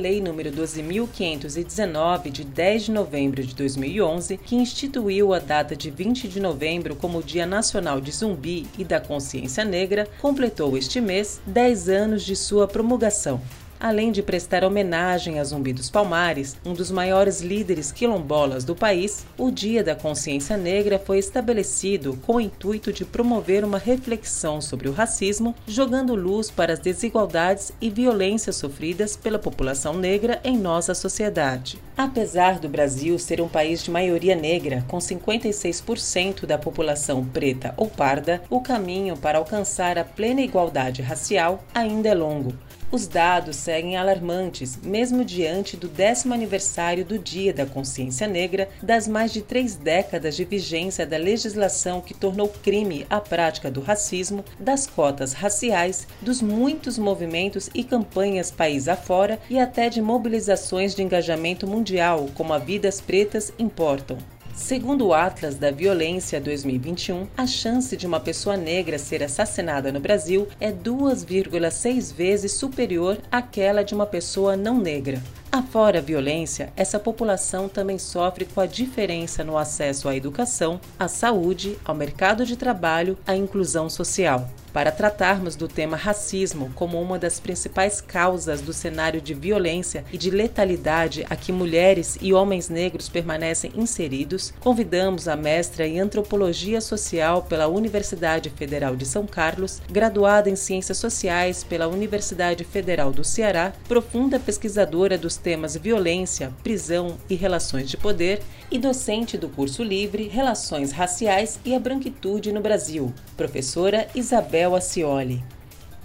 Lei nº 12.519, de 10 de novembro de 2011, que instituiu a data de 20 de novembro como Dia Nacional de Zumbi e da Consciência Negra, completou este mês 10 anos de sua promulgação além de prestar homenagem a Zumbi dos Palmares, um dos maiores líderes quilombolas do país, o Dia da Consciência Negra foi estabelecido com o intuito de promover uma reflexão sobre o racismo, jogando luz para as desigualdades e violências sofridas pela população negra em nossa sociedade. Apesar do Brasil ser um país de maioria negra, com 56% da população preta ou parda, o caminho para alcançar a plena igualdade racial ainda é longo. Os dados seguem alarmantes, mesmo diante do décimo aniversário do Dia da Consciência Negra, das mais de três décadas de vigência da legislação que tornou crime a prática do racismo, das cotas raciais, dos muitos movimentos e campanhas país afora e até de mobilizações de engajamento mundial, como a Vidas Pretas Importam. Segundo o Atlas da Violência 2021, a chance de uma pessoa negra ser assassinada no Brasil é 2,6 vezes superior àquela de uma pessoa não negra. Afora a violência, essa população também sofre com a diferença no acesso à educação, à saúde, ao mercado de trabalho, à inclusão social. Para tratarmos do tema racismo como uma das principais causas do cenário de violência e de letalidade a que mulheres e homens negros permanecem inseridos, convidamos a mestra em Antropologia Social pela Universidade Federal de São Carlos, graduada em Ciências Sociais pela Universidade Federal do Ceará, profunda pesquisadora dos temas violência, prisão e relações de poder e docente do curso livre Relações Raciais e a Branquitude no Brasil, professora Isabel Acioli.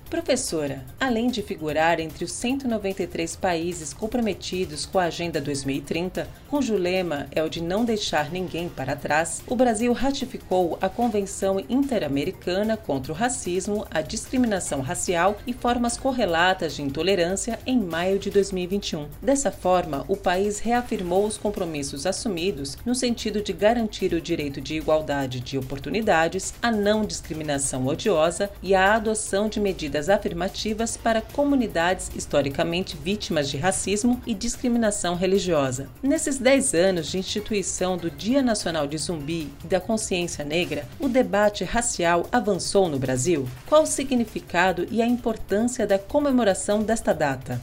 Professora, além de figurar entre os 193 países comprometidos com a Agenda 2030, cujo lema é o de não deixar ninguém para trás, o Brasil ratificou a Convenção Interamericana contra o Racismo, a Discriminação Racial e Formas Correlatas de Intolerância em maio de 2021. Dessa forma, o país reafirmou os compromissos assumidos no sentido de garantir o direito de igualdade de oportunidades, a não discriminação odiosa e a adoção de medidas medidas afirmativas para comunidades historicamente vítimas de racismo e discriminação religiosa. Nesses 10 anos de instituição do Dia Nacional de Zumbi e da Consciência Negra, o debate racial avançou no Brasil? Qual o significado e a importância da comemoração desta data?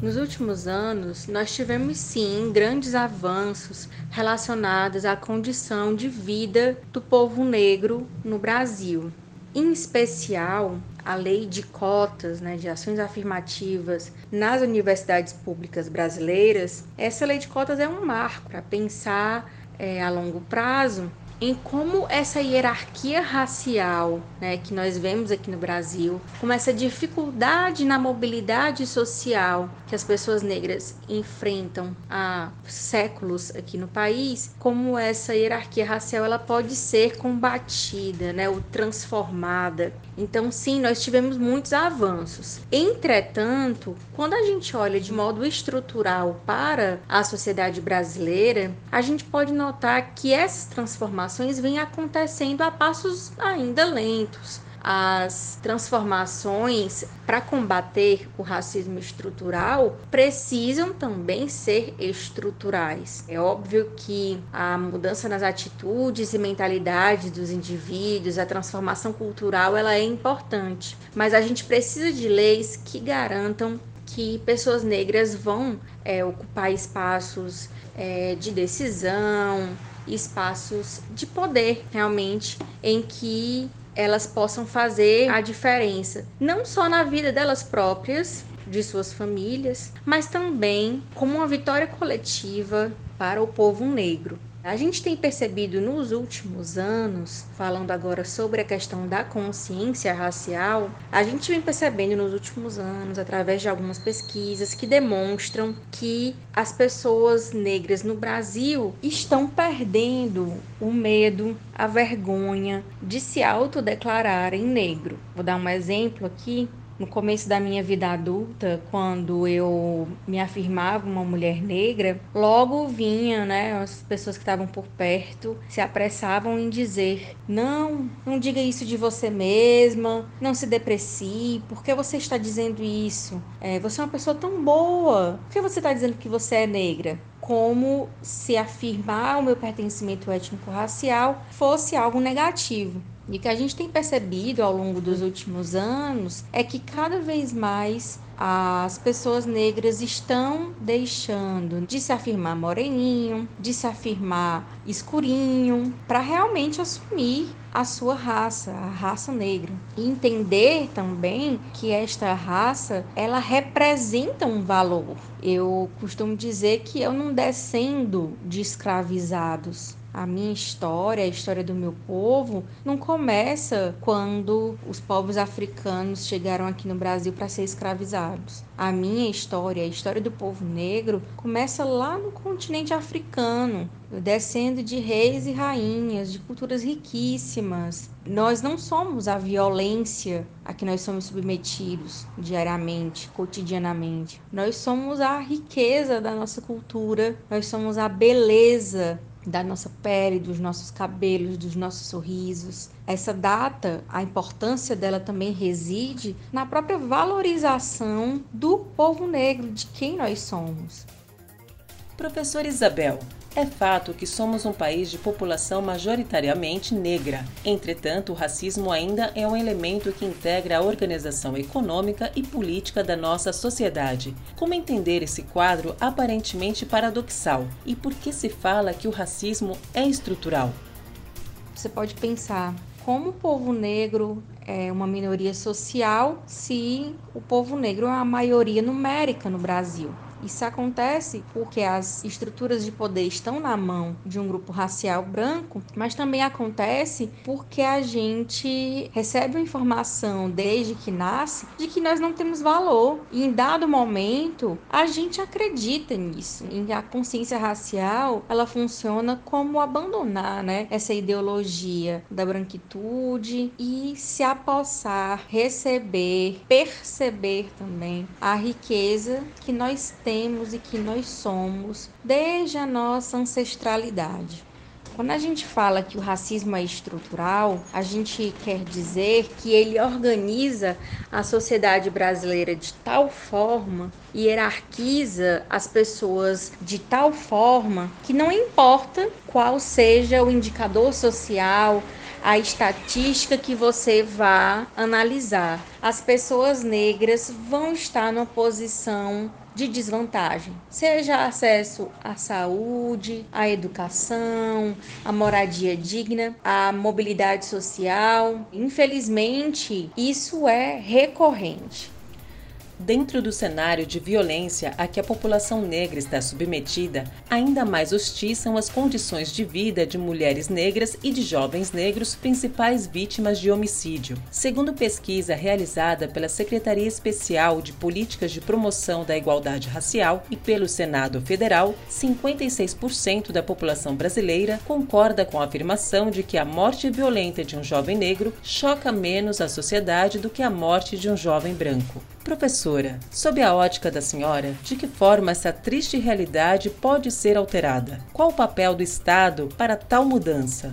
Nos últimos anos, nós tivemos sim grandes avanços relacionados à condição de vida do povo negro no Brasil. Em especial, a lei de cotas, né, de ações afirmativas nas universidades públicas brasileiras, essa lei de cotas é um marco para pensar é, a longo prazo em como essa hierarquia racial né, que nós vemos aqui no Brasil, como essa dificuldade na mobilidade social que as pessoas negras enfrentam há séculos aqui no país, como essa hierarquia racial ela pode ser combatida, né, ou transformada. Então, sim, nós tivemos muitos avanços. Entretanto, quando a gente olha de modo estrutural para a sociedade brasileira, a gente pode notar que essas transformações vêm acontecendo a passos ainda lentos. As transformações para combater o racismo estrutural precisam também ser estruturais. É óbvio que a mudança nas atitudes e mentalidades dos indivíduos, a transformação cultural, ela é importante, mas a gente precisa de leis que garantam que pessoas negras vão é, ocupar espaços é, de decisão, espaços de poder realmente em que elas possam fazer a diferença, não só na vida delas próprias, de suas famílias, mas também como uma vitória coletiva para o povo negro. A gente tem percebido nos últimos anos, falando agora sobre a questão da consciência racial, a gente vem percebendo nos últimos anos, através de algumas pesquisas, que demonstram que as pessoas negras no Brasil estão perdendo o medo, a vergonha de se autodeclararem negro. Vou dar um exemplo aqui no começo da minha vida adulta, quando eu me afirmava uma mulher negra, logo vinha, né, as pessoas que estavam por perto se apressavam em dizer: "Não, não diga isso de você mesma, não se deprecie, por que você está dizendo isso? É, você é uma pessoa tão boa, por que você está dizendo que você é negra?" como se afirmar o meu pertencimento étnico-racial fosse algo negativo. E que a gente tem percebido ao longo dos últimos anos é que cada vez mais as pessoas negras estão deixando de se afirmar moreninho, de se afirmar escurinho, para realmente assumir a sua raça, a raça negra. E entender também que esta raça, ela representa um valor. Eu costumo dizer que eu não descendo de escravizados a minha história, a história do meu povo, não começa quando os povos africanos chegaram aqui no Brasil para ser escravizados. A minha história, a história do povo negro, começa lá no continente africano, descendo de reis e rainhas, de culturas riquíssimas. Nós não somos a violência a que nós somos submetidos diariamente, cotidianamente. Nós somos a riqueza da nossa cultura, nós somos a beleza da nossa pele, dos nossos cabelos, dos nossos sorrisos. Essa data, a importância dela também reside na própria valorização do povo negro, de quem nós somos. Professora Isabel, é fato que somos um país de população majoritariamente negra. Entretanto, o racismo ainda é um elemento que integra a organização econômica e política da nossa sociedade. Como entender esse quadro aparentemente paradoxal? E por que se fala que o racismo é estrutural? Você pode pensar como o povo negro é uma minoria social se o povo negro é a maioria numérica no Brasil. Isso acontece porque as estruturas de poder estão na mão de um grupo racial branco, mas também acontece porque a gente recebe uma informação desde que nasce de que nós não temos valor. E em dado momento, a gente acredita nisso. E a consciência racial, ela funciona como abandonar, né, essa ideologia da branquitude e se apossar, receber, perceber também a riqueza que nós temos temos e que nós somos desde a nossa ancestralidade. Quando a gente fala que o racismo é estrutural, a gente quer dizer que ele organiza a sociedade brasileira de tal forma, hierarquiza as pessoas de tal forma que não importa qual seja o indicador social, a estatística que você vá analisar, as pessoas negras vão estar numa posição de desvantagem, seja acesso à saúde, à educação, à moradia digna, à mobilidade social. Infelizmente, isso é recorrente. Dentro do cenário de violência a que a população negra está submetida, ainda mais hostis são as condições de vida de mulheres negras e de jovens negros, principais vítimas de homicídio. Segundo pesquisa realizada pela Secretaria Especial de Políticas de Promoção da Igualdade Racial e pelo Senado Federal, 56% da população brasileira concorda com a afirmação de que a morte violenta de um jovem negro choca menos a sociedade do que a morte de um jovem branco. Professora, sob a ótica da senhora, de que forma essa triste realidade pode ser alterada? Qual o papel do Estado para tal mudança?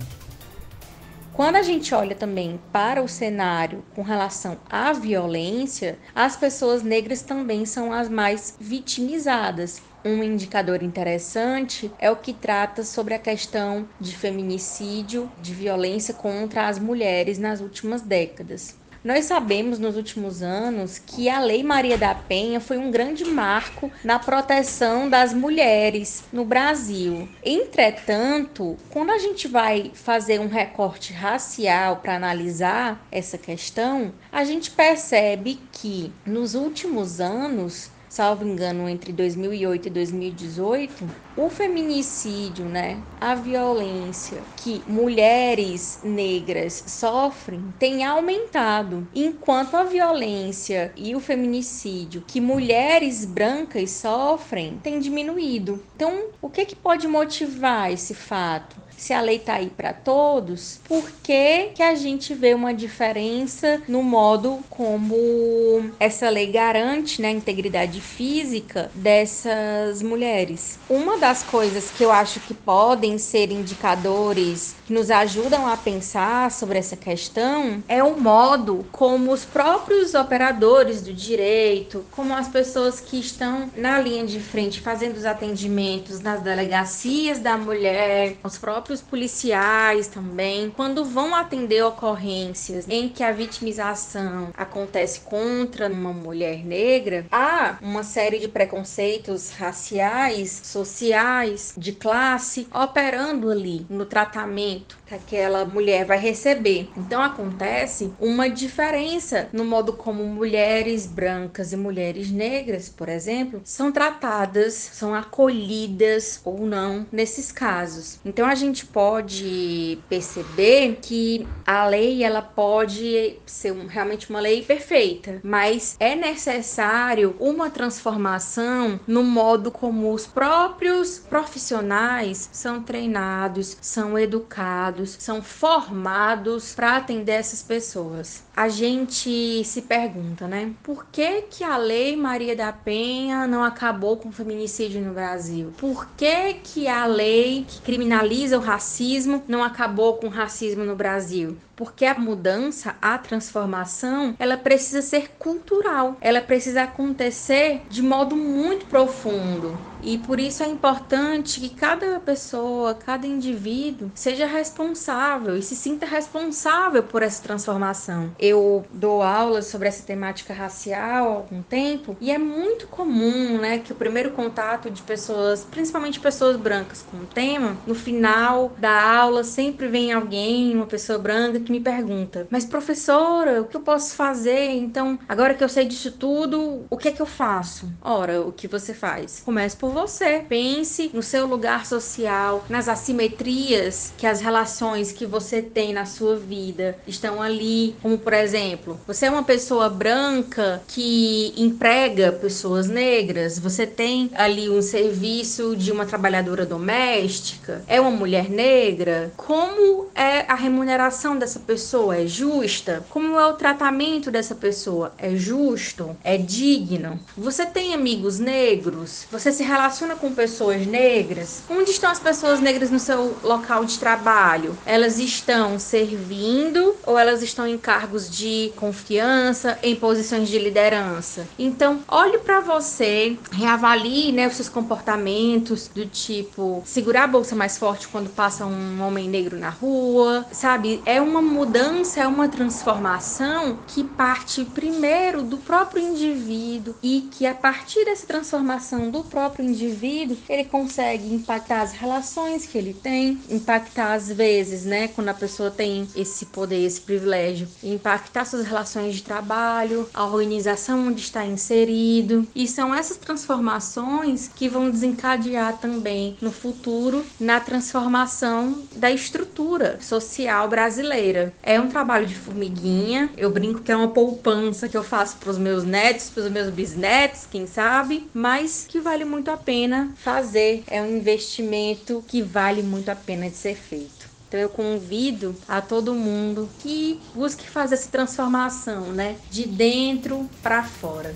Quando a gente olha também para o cenário com relação à violência, as pessoas negras também são as mais vitimizadas. Um indicador interessante é o que trata sobre a questão de feminicídio, de violência contra as mulheres nas últimas décadas. Nós sabemos nos últimos anos que a Lei Maria da Penha foi um grande marco na proteção das mulheres no Brasil. Entretanto, quando a gente vai fazer um recorte racial para analisar essa questão, a gente percebe que nos últimos anos salvo engano, entre 2008 e 2018, o feminicídio, né, a violência que mulheres negras sofrem tem aumentado, enquanto a violência e o feminicídio que mulheres brancas sofrem tem diminuído. Então, o que, que pode motivar esse fato? Se a lei está aí para todos, por que, que a gente vê uma diferença no modo como essa lei garante né, a integridade física dessas mulheres? Uma das coisas que eu acho que podem ser indicadores que nos ajudam a pensar sobre essa questão é o modo como os próprios operadores do direito, como as pessoas que estão na linha de frente fazendo os atendimentos nas delegacias da mulher, os próprios policiais também, quando vão atender ocorrências em que a vitimização acontece contra uma mulher negra, há uma série de preconceitos raciais, sociais, de classe operando ali no tratamento que aquela mulher vai receber. Então acontece uma diferença no modo como mulheres brancas e mulheres negras, por exemplo, são tratadas, são acolhidas ou não nesses casos. Então a gente pode perceber que a lei ela pode ser realmente uma lei perfeita, mas é necessário uma transformação no modo como os próprios profissionais são treinados, são educados são formados para atender essas pessoas. A gente se pergunta, né? Por que que a lei Maria da Penha não acabou com o feminicídio no Brasil? Por que que a lei que criminaliza o racismo não acabou com o racismo no Brasil? Porque a mudança, a transformação, ela precisa ser cultural, ela precisa acontecer de modo muito profundo. E por isso é importante que cada pessoa, cada indivíduo seja responsável e se sinta responsável por essa transformação. Eu dou aulas sobre essa temática racial há algum tempo e é muito comum, né, que o primeiro contato de pessoas, principalmente pessoas brancas com o tema, no final da aula sempre vem alguém, uma pessoa branca que me pergunta: "Mas professora, o que eu posso fazer? Então, agora que eu sei disso tudo, o que é que eu faço?" Ora, o que você faz? Comece por você. Pense no seu lugar social, nas assimetrias que as relações que você tem na sua vida estão ali, como por exemplo, você é uma pessoa branca que emprega pessoas negras, você tem ali um serviço de uma trabalhadora doméstica, é uma mulher negra, como é a remuneração dessa essa pessoa é justa? Como é o tratamento dessa pessoa? É justo? É digno? Você tem amigos negros? Você se relaciona com pessoas negras? Onde estão as pessoas negras no seu local de trabalho? Elas estão servindo ou elas estão em cargos de confiança, em posições de liderança? Então, olhe para você, reavalie né, os seus comportamentos do tipo segurar a bolsa mais forte quando passa um homem negro na rua, sabe? É uma mudança, é uma transformação que parte primeiro do próprio indivíduo e que a partir dessa transformação do próprio indivíduo, ele consegue impactar as relações que ele tem, impactar às vezes, né, quando a pessoa tem esse poder, esse privilégio, impactar suas relações de trabalho, a organização onde está inserido. E são essas transformações que vão desencadear também no futuro na transformação da estrutura social brasileira é um trabalho de formiguinha. Eu brinco que é uma poupança que eu faço para os meus netos, para os meus bisnetos, quem sabe, mas que vale muito a pena fazer. É um investimento que vale muito a pena de ser feito. Então eu convido a todo mundo que busque fazer essa transformação, né, de dentro para fora.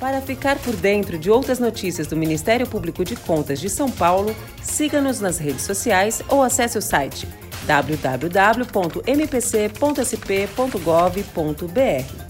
Para ficar por dentro de outras notícias do Ministério Público de Contas de São Paulo, siga-nos nas redes sociais ou acesse o site www.mpc.sp.gov.br.